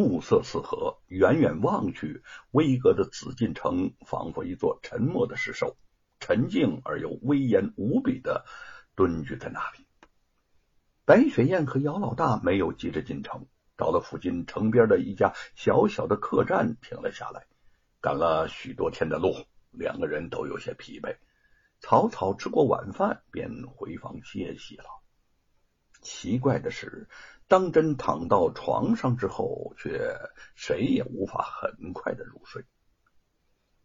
暮色四合，远远望去，巍峨的紫禁城仿佛一座沉默的石兽，沉静而又威严无比的蹲踞在那里。白雪燕和姚老大没有急着进城，到了附近城边的一家小小的客栈停了下来。赶了许多天的路，两个人都有些疲惫，草草吃过晚饭，便回房歇息了。奇怪的是。当真躺到床上之后，却谁也无法很快的入睡。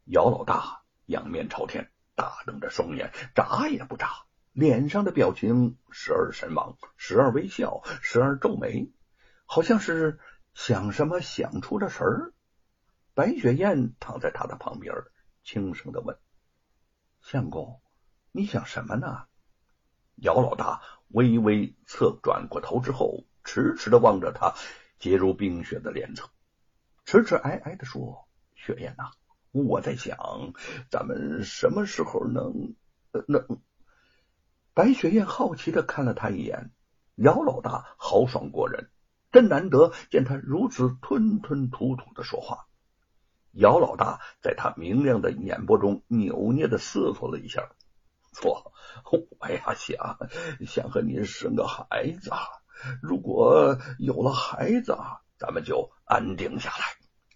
姚老大仰面朝天，大瞪着双眼，眨也不眨，脸上的表情时而神往，时而微笑，时而皱眉，好像是想什么想出了神儿。白雪燕躺在他的旁边，轻声的问：“相公，你想什么呢？”姚老大微微侧转过头之后。迟迟的望着他结如冰雪的脸侧，迟迟哀哀的说：“雪雁呐，我在想，咱们什么时候能能？”白雪燕好奇的看了他一眼，姚老大豪爽过人，真难得见他如此吞吞吐吐的说话。姚老大在他明亮的眼波中扭捏的思索了一下，说：“ 我呀，想想和您生个孩子。”如果有了孩子，咱们就安定下来，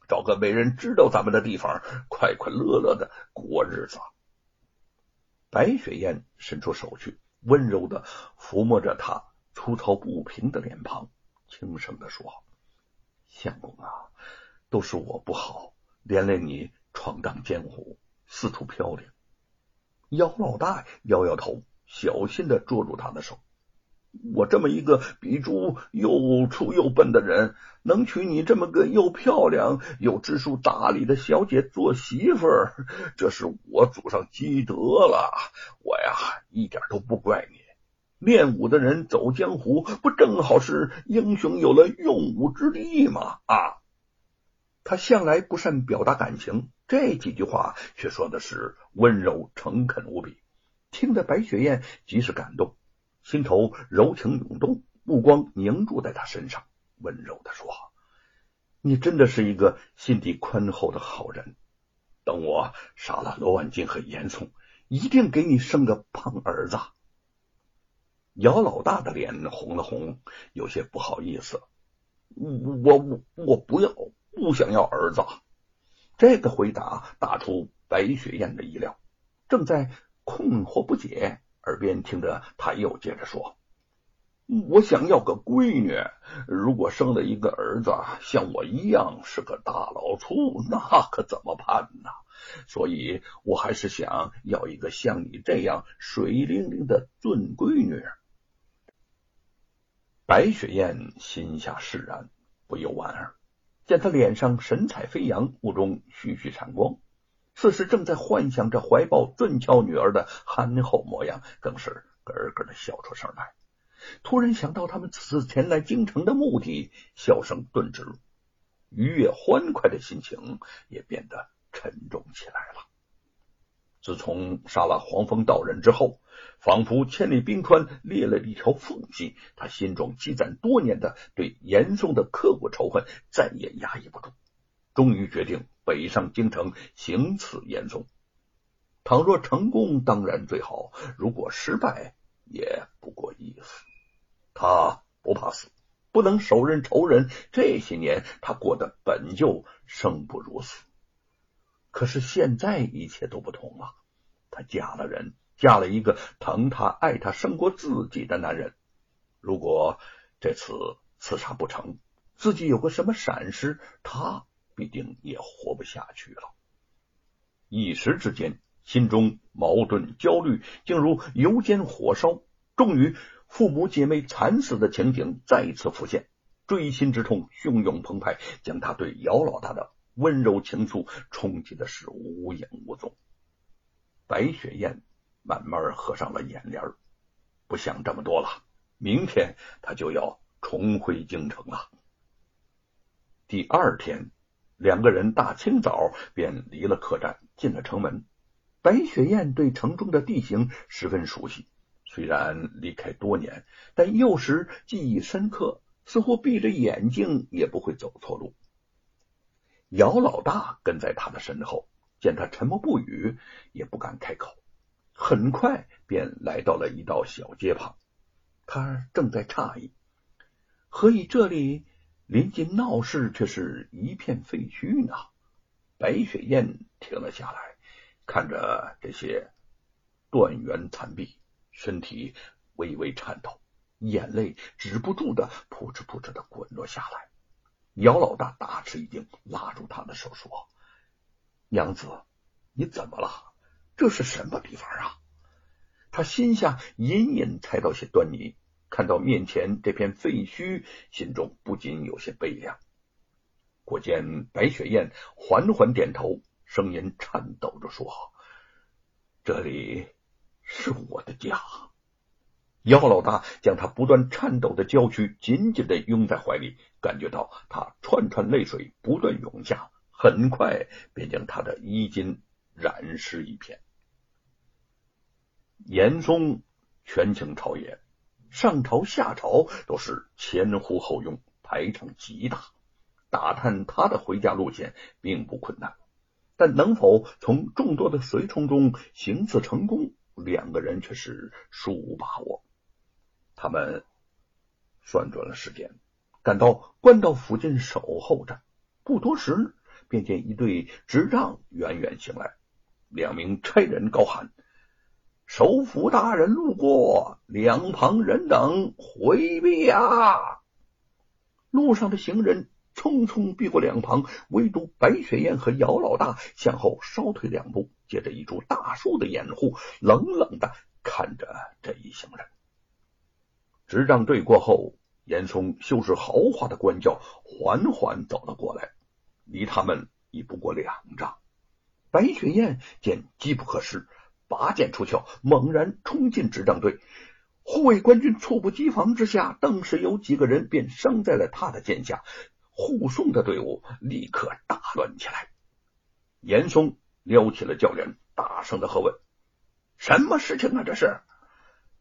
找个没人知道咱们的地方，快快乐乐的过日子。白雪燕伸出手去，温柔的抚摸着他粗糙不平的脸庞，轻声的说：“相公啊，都是我不好，连累你闯荡江湖，四处飘零。”姚老大摇摇头，小心的捉住他的手。我这么一个比猪又粗又笨的人，能娶你这么个又漂亮又知书达理的小姐做媳妇儿，这是我祖上积德了。我呀，一点都不怪你。练武的人走江湖，不正好是英雄有了用武之地吗？啊！他向来不善表达感情，这几句话却说的是温柔诚恳无比，听得白雪燕极是感动。心头柔情涌动，目光凝注在他身上，温柔的说：“你真的是一个心地宽厚的好人。等我杀了罗万金和严嵩，一定给你生个胖儿子。”姚老大的脸红了红，有些不好意思：“我我我不要，不想要儿子。”这个回答打出白雪燕的意料，正在困惑不解。耳边听着，他又接着说：“我想要个闺女，如果生了一个儿子，像我一样是个大老粗，那可怎么办呢？所以我还是想要一个像你这样水灵灵的俊闺女。”白雪燕心下释然，不由莞尔，见他脸上神采飞扬，目中徐徐闪光。此时正在幻想着怀抱俊俏女儿的憨厚模样，更是咯咯的笑出声来。突然想到他们此次前来京城的目的，笑声顿止，愉悦欢快的心情也变得沉重起来了。自从杀了黄风道人之后，仿佛千里冰川裂了一条缝隙，他心中积攒多年的对严嵩的刻骨仇恨再也压抑不住。终于决定北上京城行刺严嵩。倘若成功，当然最好；如果失败，也不过意思。他不怕死，不能手刃仇人。这些年他过得本就生不如死。可是现在一切都不同了。他嫁了人，嫁了一个疼他、爱他胜过自己的男人。如果这次刺杀不成，自己有个什么闪失，他。必定也活不下去了。一时之间，心中矛盾焦虑，竟如油煎火烧。终于，父母姐妹惨死的情景再次浮现，锥心之痛汹涌澎湃，将他对姚老大的温柔情愫冲击的是无影无踪。白雪燕慢慢合上了眼帘，不想这么多了。明天他就要重回京城了。第二天。两个人大清早便离了客栈，进了城门。白雪燕对城中的地形十分熟悉，虽然离开多年，但幼时记忆深刻，似乎闭着眼睛也不会走错路。姚老大跟在他的身后，见他沉默不语，也不敢开口。很快便来到了一道小街旁，他正在诧异，何以这里临近闹市，却是一片废墟呢？白雪燕停了下来，看着这些断垣残壁，身体微微颤抖，眼泪止不住的扑哧扑哧的滚落下来。姚老大大吃一惊，拉住他的手说：“娘子，你怎么了？这是什么地方啊？”他心下隐隐猜到些端倪，看到面前这片废墟，心中不禁有些悲凉。果见白雪燕缓缓点头，声音颤抖着说：“这里是我的家。”姚老大将他不断颤抖的娇躯紧紧的拥在怀里，感觉到他串串泪水不断涌下，很快便将他的衣襟染湿一片。严嵩权倾朝野，上朝下朝都是前呼后拥，排场极大。打探他的回家路线并不困难，但能否从众多的随从中行刺成功，两个人却是殊无把握。他们算准了时间，赶到官道附近守候着。不多时，便见一队执仗远远行来，两名差人高喊：“首府大人路过，两旁人等回避啊！”路上的行人匆匆避过两旁，唯独白雪燕和姚老大向后稍退两步，借着一株大树的掩护，冷冷的看着这一行人。执仗队过后，严嵩修饰豪华的官轿缓缓走了过来，离他们已不过两丈。白雪燕见机不可失，拔剑出鞘，猛然冲进执仗队。护卫官军猝不及防之下，顿时有几个人便伤在了他的剑下。护送的队伍立刻大乱起来。严嵩撩起了轿帘，大声的喝问：“什么事情啊？这是？”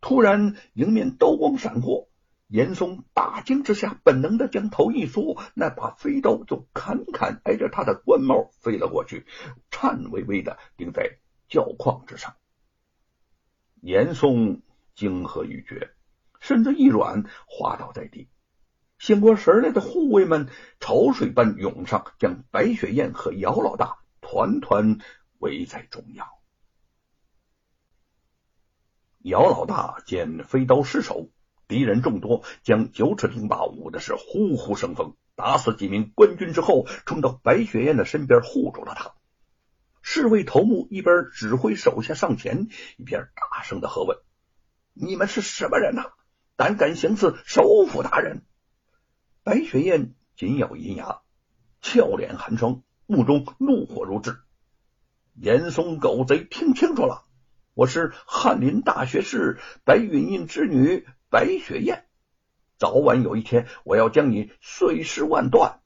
突然，迎面刀光闪过，严嵩大惊之下，本能的将头一缩，那把飞刀就砍砍挨着他的官帽飞了过去，颤巍巍的钉在轿框之上。严嵩惊喝欲绝，身子一软，滑倒在地。醒过神来的护卫们潮水般涌上，将白雪燕和姚老大团团围在中央。姚老大见飞刀失手，敌人众多，将九齿钉耙舞的是呼呼生风，打死几名官军之后，冲到白雪燕的身边护住了他。侍卫头目一边指挥手下上前，一边大声的喝问：“你们是什么人呐？胆敢行刺首府大人？”白雪燕紧咬银牙，俏脸寒霜，目中怒火如炙。严嵩狗贼，听清楚了！我是翰林大学士白云印之女白雪燕，早晚有一天我要将你碎尸万段。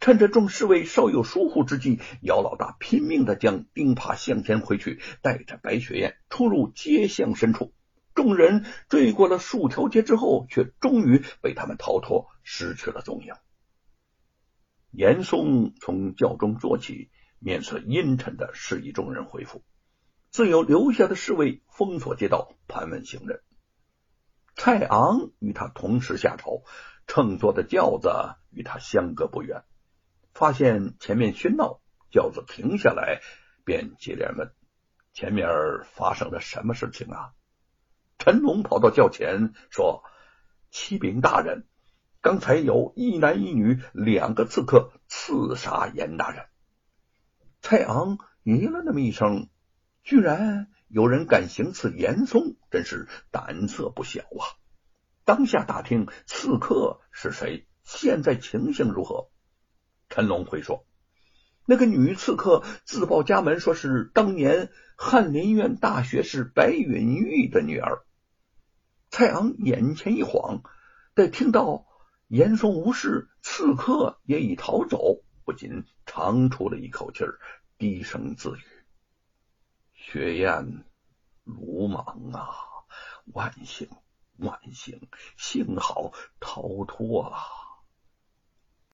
趁着众侍卫稍有疏忽之际，姚老大拼命的将钉耙向前挥去，带着白雪燕冲入街巷深处。众人追过了数条街之后，却终于被他们逃脱，失去了踪影。严嵩从轿中坐起，面色阴沉的示意众人回府。自有留下的侍卫封锁街道，盘问行人。蔡昂与他同时下朝，乘坐的轿子与他相隔不远。发现前面喧闹，轿子停下来，便接连问：“前面发生了什么事情啊？”陈龙跑到轿前说：“启禀大人，刚才有一男一女两个刺客刺杀严大人。”蔡昂咦了那么一声。居然有人敢行刺严嵩，真是胆色不小啊！当下打听刺客是谁，现在情形如何？陈龙回说：“那个女刺客自报家门，说是当年翰林院大学士白允玉的女儿。”蔡昂眼前一晃，待听到严嵩无事，刺客也已逃走，不禁长出了一口气，低声自语。雪雁，鲁莽啊！万幸，万幸，幸好逃脱了。